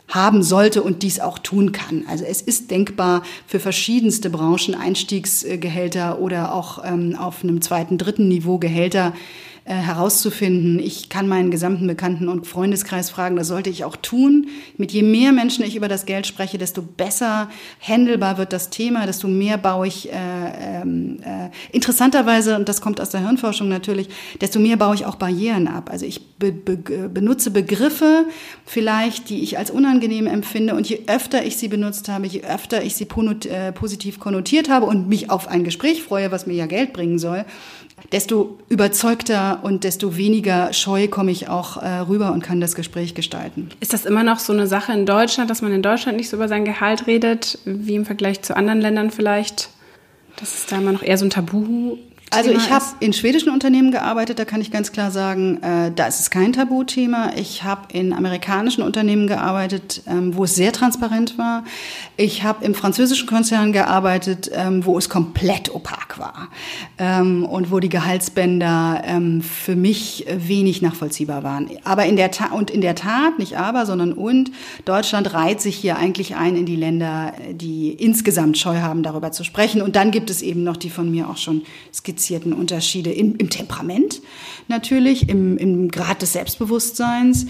[SPEAKER 1] haben sollte und dies auch tun kann. Also es ist denkbar für verschiedenste Branchen Einstiegsgehälter oder auch ähm, auf einem zweiten, dritten Niveau Gehälter äh, herauszufinden. Ich kann meinen gesamten Bekannten- und Freundeskreis fragen, das sollte ich auch tun. Mit je mehr Menschen ich über das Geld spreche, desto besser handelbar wird das Thema, desto mehr baue ich äh, ähm, äh, interessanterweise, und das kommt aus der Hirnforschung natürlich, desto mehr baue ich auch Barrieren ab. Also ich be be benutze Begriffe vielleicht, die ich als unangenehm empfinde und je öfter ich sie benutzt habe, je öfter ich sie äh, positiv konnotiert habe und mich auf ein Gespräch freue, was mir ja Geld bringen soll, desto überzeugter und desto weniger scheu komme ich auch äh, rüber und kann das Gespräch gestalten.
[SPEAKER 2] Ist das immer noch so eine Sache in Deutschland, dass man in Deutschland nicht so über sein Gehalt redet, wie im Vergleich zu anderen Ländern vielleicht? Das ist da immer noch eher so ein Tabu
[SPEAKER 1] also ich habe in schwedischen Unternehmen gearbeitet, da kann ich ganz klar sagen, äh, da ist es kein Tabuthema. Ich habe in amerikanischen Unternehmen gearbeitet, ähm, wo es sehr transparent war. Ich habe im französischen Konzern gearbeitet, ähm, wo es komplett opak war ähm, und wo die Gehaltsbänder ähm, für mich wenig nachvollziehbar waren. Aber in der Tat und in der Tat nicht aber, sondern und Deutschland reiht sich hier eigentlich ein in die Länder, die insgesamt Scheu haben, darüber zu sprechen. Und dann gibt es eben noch die von mir auch schon skizzierten skizzierten Unterschiede im, im Temperament natürlich, im, im Grad des Selbstbewusstseins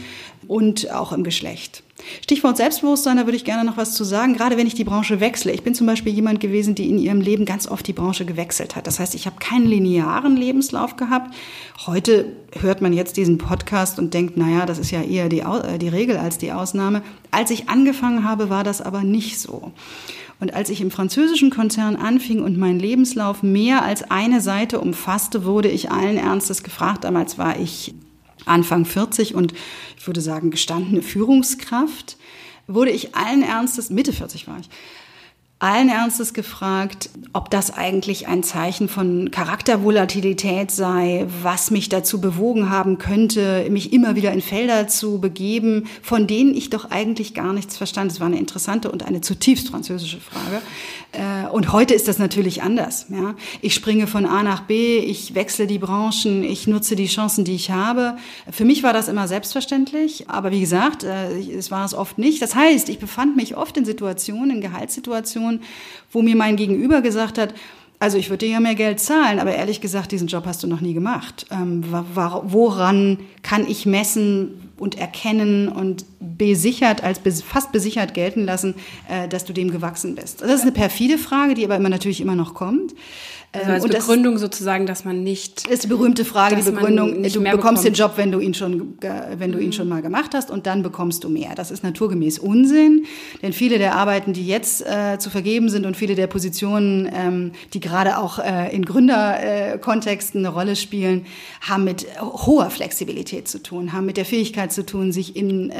[SPEAKER 1] und auch im Geschlecht. Stichwort Selbstbewusstsein, da würde ich gerne noch was zu sagen, gerade wenn ich die Branche wechsle. Ich bin zum Beispiel jemand gewesen, die in ihrem Leben ganz oft die Branche gewechselt hat. Das heißt, ich habe keinen linearen Lebenslauf gehabt. Heute hört man jetzt diesen Podcast und denkt, naja, das ist ja eher die, äh, die Regel als die Ausnahme. Als ich angefangen habe, war das aber nicht so. Und als ich im französischen Konzern anfing und mein Lebenslauf mehr als eine Seite umfasste, wurde ich allen Ernstes gefragt. Damals war ich Anfang 40 und ich würde sagen gestandene Führungskraft wurde ich allen Ernstes, Mitte 40 war ich, allen Ernstes gefragt, ob das eigentlich ein Zeichen von Charaktervolatilität sei, was mich dazu bewogen haben könnte, mich immer wieder in Felder zu begeben, von denen ich doch eigentlich gar nichts verstand. Es war eine interessante und eine zutiefst französische Frage. Äh, und heute ist das natürlich anders. Ja? Ich springe von A nach B, ich wechsle die Branchen, ich nutze die Chancen, die ich habe. Für mich war das immer selbstverständlich, aber wie gesagt, äh, es war es oft nicht. Das heißt, ich befand mich oft in Situationen, in Gehaltssituationen, wo mir mein Gegenüber gesagt hat, also ich würde dir ja mehr Geld zahlen, aber ehrlich gesagt, diesen Job hast du noch nie gemacht. Ähm, woran kann ich messen und erkennen und besichert, als fast besichert gelten lassen, äh, dass du dem gewachsen bist? Das ist eine perfide Frage, die aber immer natürlich immer noch kommt.
[SPEAKER 2] Also als und Begründung das, sozusagen, dass man nicht.
[SPEAKER 1] Ist die berühmte Frage, die Begründung, du bekommst den Job, wenn du ihn schon, wenn du ihn mhm. schon mal gemacht hast und dann bekommst du mehr. Das ist naturgemäß Unsinn, denn viele der Arbeiten, die jetzt äh, zu vergeben sind und viele der Positionen, ähm, die gerade auch äh, in Gründerkontexten eine Rolle spielen, haben mit hoher Flexibilität zu tun, haben mit der Fähigkeit zu tun, sich in äh,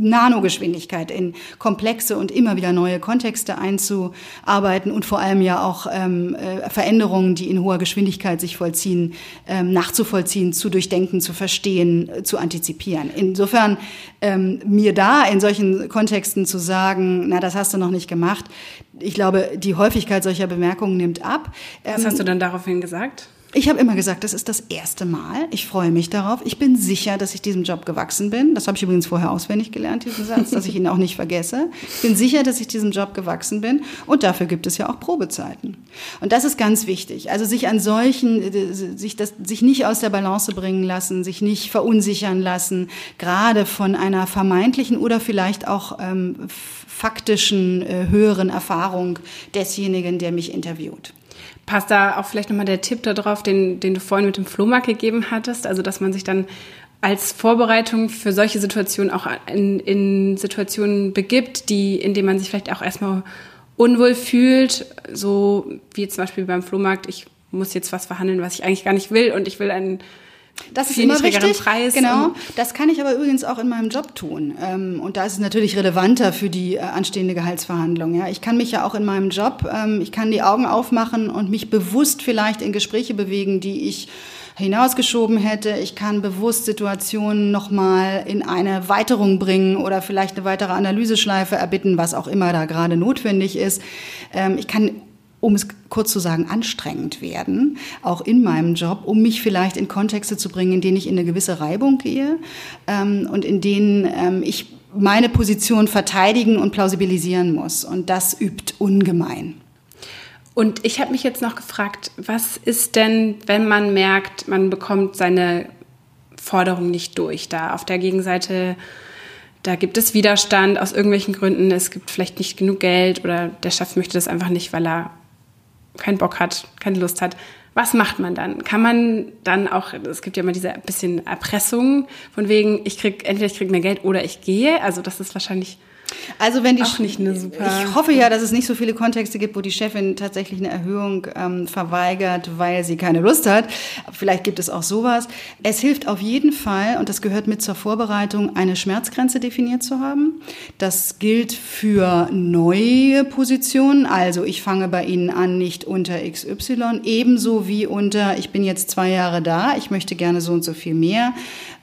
[SPEAKER 1] Nanogeschwindigkeit in komplexe und immer wieder neue Kontexte einzuarbeiten und vor allem ja auch ähm, äh, Veränderungen, die in hoher Geschwindigkeit sich vollziehen, ähm, nachzuvollziehen, zu durchdenken, zu verstehen, äh, zu antizipieren. Insofern ähm, mir da in solchen Kontexten zu sagen, na, das hast du noch nicht gemacht, ich glaube, die Häufigkeit solcher Bemerkungen nimmt ab.
[SPEAKER 2] Was hast du dann daraufhin gesagt?
[SPEAKER 1] Ich habe immer gesagt, das ist das erste Mal. Ich freue mich darauf. Ich bin sicher, dass ich diesem Job gewachsen bin. Das habe ich übrigens vorher auswendig gelernt, diesen Satz, dass ich ihn auch nicht vergesse. Ich bin sicher, dass ich diesem Job gewachsen bin. Und dafür gibt es ja auch Probezeiten. Und das ist ganz wichtig. Also sich an solchen, sich, das, sich nicht aus der Balance bringen lassen, sich nicht verunsichern lassen, gerade von einer vermeintlichen oder vielleicht auch ähm, faktischen äh, höheren Erfahrung desjenigen, der mich interviewt.
[SPEAKER 2] Passt da auch vielleicht nochmal der Tipp darauf, den, den du vorhin mit dem Flohmarkt gegeben hattest? Also, dass man sich dann als Vorbereitung für solche Situationen auch in, in Situationen begibt, die, in denen man sich vielleicht auch erstmal unwohl fühlt, so wie zum Beispiel beim Flohmarkt, ich muss jetzt was verhandeln, was ich eigentlich gar nicht will und ich will einen
[SPEAKER 1] das ist immer wichtig. Preis. Genau. Das kann ich aber übrigens auch in meinem Job tun. Ähm, und da ist es natürlich relevanter für die äh, anstehende Gehaltsverhandlung. Ja, ich kann mich ja auch in meinem Job, ähm, ich kann die Augen aufmachen und mich bewusst vielleicht in Gespräche bewegen, die ich hinausgeschoben hätte. Ich kann bewusst Situationen nochmal in eine Erweiterung bringen oder vielleicht eine weitere Analyseschleife erbitten, was auch immer da gerade notwendig ist. Ähm, ich kann um es kurz zu sagen, anstrengend werden, auch in meinem Job, um mich vielleicht in Kontexte zu bringen, in denen ich in eine gewisse Reibung gehe ähm, und in denen ähm, ich meine Position verteidigen und plausibilisieren muss. Und das übt ungemein.
[SPEAKER 2] Und ich habe mich jetzt noch gefragt, was ist denn, wenn man merkt, man bekommt seine Forderung nicht durch? Da auf der Gegenseite, da gibt es Widerstand aus irgendwelchen Gründen, es gibt vielleicht nicht genug Geld oder der Chef möchte das einfach nicht, weil er keinen Bock hat, keine Lust hat, was macht man dann? Kann man dann auch, es gibt ja immer diese bisschen Erpressung von wegen, ich krieg, entweder ich krieg mehr Geld oder ich gehe. Also das ist wahrscheinlich
[SPEAKER 1] also wenn die auch nicht eine super. Ich hoffe ja, dass es nicht so viele Kontexte gibt, wo die Chefin tatsächlich eine Erhöhung ähm, verweigert, weil sie keine Lust hat. Vielleicht gibt es auch sowas. Es hilft auf jeden Fall, und das gehört mit zur Vorbereitung, eine Schmerzgrenze definiert zu haben. Das gilt für neue Positionen. Also ich fange bei Ihnen an nicht unter XY, ebenso wie unter ich bin jetzt zwei Jahre da, ich möchte gerne so und so viel mehr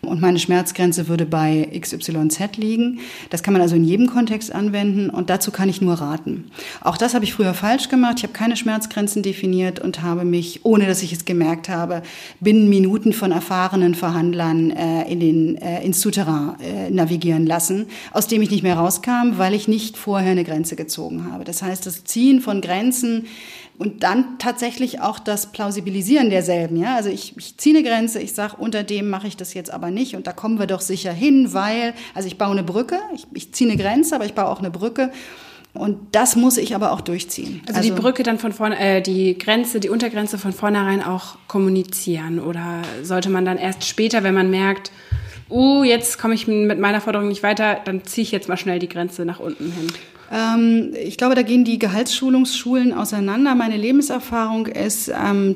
[SPEAKER 1] und meine Schmerzgrenze würde bei XYZ liegen. Das kann man also in jedem Kontext anwenden und dazu kann ich nur raten. Auch das habe ich früher falsch gemacht. Ich habe keine Schmerzgrenzen definiert und habe mich, ohne dass ich es gemerkt habe, binnen Minuten von erfahrenen Verhandlern äh, in den, äh, ins Souterrain äh, navigieren lassen, aus dem ich nicht mehr rauskam, weil ich nicht vorher eine Grenze gezogen habe. Das heißt, das Ziehen von Grenzen und dann tatsächlich auch das Plausibilisieren derselben. Ja? Also ich, ich ziehe eine Grenze, ich sage, unter dem mache ich das jetzt aber nicht und da kommen wir doch sicher hin, weil, also ich baue eine Brücke, ich, ich ziehe eine Grenze, aber ich baue auch eine Brücke. Und das muss ich aber auch durchziehen.
[SPEAKER 2] Also, also die Brücke dann von vorne, äh, die Grenze, die Untergrenze von vornherein auch kommunizieren oder sollte man dann erst später, wenn man merkt, uh, jetzt komme ich mit meiner Forderung nicht weiter, dann ziehe ich jetzt mal schnell die Grenze nach unten hin.
[SPEAKER 1] Ähm, ich glaube, da gehen die Gehaltsschulungsschulen auseinander. Meine Lebenserfahrung ist, ähm,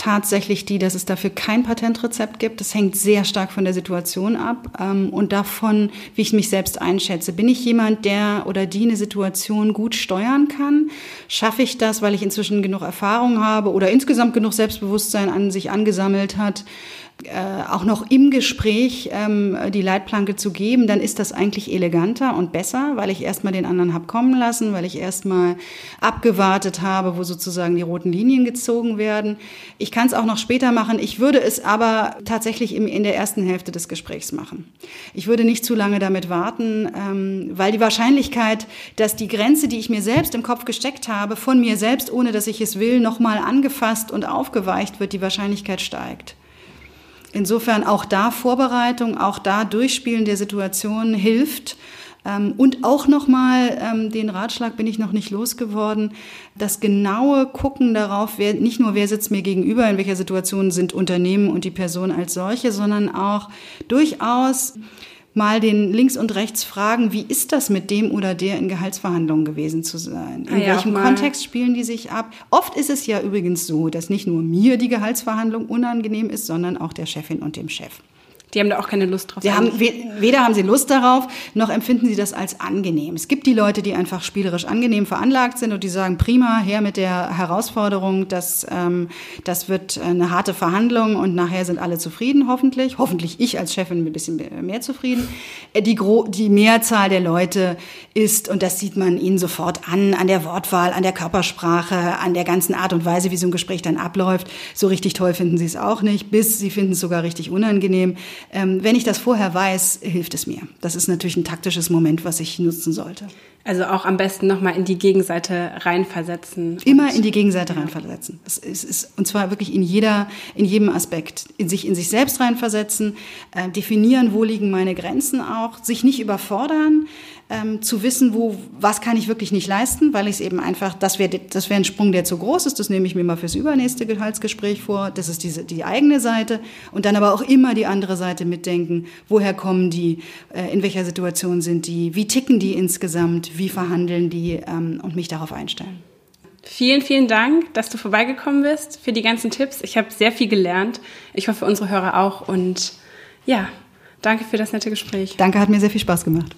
[SPEAKER 1] tatsächlich die, dass es dafür kein Patentrezept gibt. Das hängt sehr stark von der Situation ab ähm, und davon, wie ich mich selbst einschätze. Bin ich jemand, der oder die eine Situation gut steuern kann? Schaffe ich das, weil ich inzwischen genug Erfahrung habe oder insgesamt genug Selbstbewusstsein an sich angesammelt hat? Äh, auch noch im Gespräch ähm, die Leitplanke zu geben, dann ist das eigentlich eleganter und besser, weil ich erstmal den anderen habe kommen lassen, weil ich erstmal abgewartet habe, wo sozusagen die roten Linien gezogen werden. Ich kann es auch noch später machen. Ich würde es aber tatsächlich im, in der ersten Hälfte des Gesprächs machen. Ich würde nicht zu lange damit warten, ähm, weil die Wahrscheinlichkeit, dass die Grenze, die ich mir selbst im Kopf gesteckt habe, von mir selbst, ohne dass ich es will, nochmal angefasst und aufgeweicht wird, die Wahrscheinlichkeit steigt. Insofern auch da Vorbereitung, auch da Durchspielen der Situation hilft. Ähm, und auch nochmal ähm, den Ratschlag bin ich noch nicht losgeworden, das genaue Gucken darauf, wer, nicht nur wer sitzt mir gegenüber, in welcher Situation sind Unternehmen und die Person als solche, sondern auch durchaus mal den links und rechts fragen, wie ist das mit dem oder der in Gehaltsverhandlungen gewesen zu sein? In ah ja, welchem Kontext spielen die sich ab? Oft ist es ja übrigens so, dass nicht nur mir die Gehaltsverhandlung unangenehm ist, sondern auch der Chefin und dem Chef.
[SPEAKER 2] Die haben da auch keine Lust drauf.
[SPEAKER 1] Sie haben, weder haben sie Lust darauf, noch empfinden sie das als angenehm. Es gibt die Leute, die einfach spielerisch angenehm veranlagt sind und die sagen, prima, her mit der Herausforderung, das, ähm, das wird eine harte Verhandlung und nachher sind alle zufrieden, hoffentlich. Hoffentlich ich als Chefin ein bisschen mehr zufrieden. Äh, die, Gro die Mehrzahl der Leute ist, und das sieht man ihnen sofort an, an der Wortwahl, an der Körpersprache, an der ganzen Art und Weise, wie so ein Gespräch dann abläuft. So richtig toll finden sie es auch nicht, bis sie finden es sogar richtig unangenehm. Ähm, wenn ich das vorher weiß, hilft es mir. Das ist natürlich ein taktisches Moment, was ich nutzen sollte.
[SPEAKER 2] Also auch am besten nochmal in die Gegenseite reinversetzen.
[SPEAKER 1] Immer in die Gegenseite ja. reinversetzen. Das ist, ist, und zwar wirklich in jeder, in jedem Aspekt. In sich, in sich selbst reinversetzen, äh, definieren, wo liegen meine Grenzen auch, sich nicht überfordern, ähm, zu wissen, wo, was kann ich wirklich nicht leisten, weil ich es eben einfach, das wäre das wäre ein Sprung, der zu groß ist, das nehme ich mir mal fürs übernächste Gehaltsgespräch vor, das ist diese, die eigene Seite und dann aber auch immer die andere Seite mitdenken, woher kommen die, äh, in welcher Situation sind die, wie ticken die insgesamt, wie verhandeln die ähm, und mich darauf einstellen.
[SPEAKER 2] Vielen, vielen Dank, dass du vorbeigekommen bist für die ganzen Tipps. Ich habe sehr viel gelernt. Ich hoffe, unsere Hörer auch. Und ja, danke für das nette Gespräch.
[SPEAKER 1] Danke, hat mir sehr viel Spaß gemacht.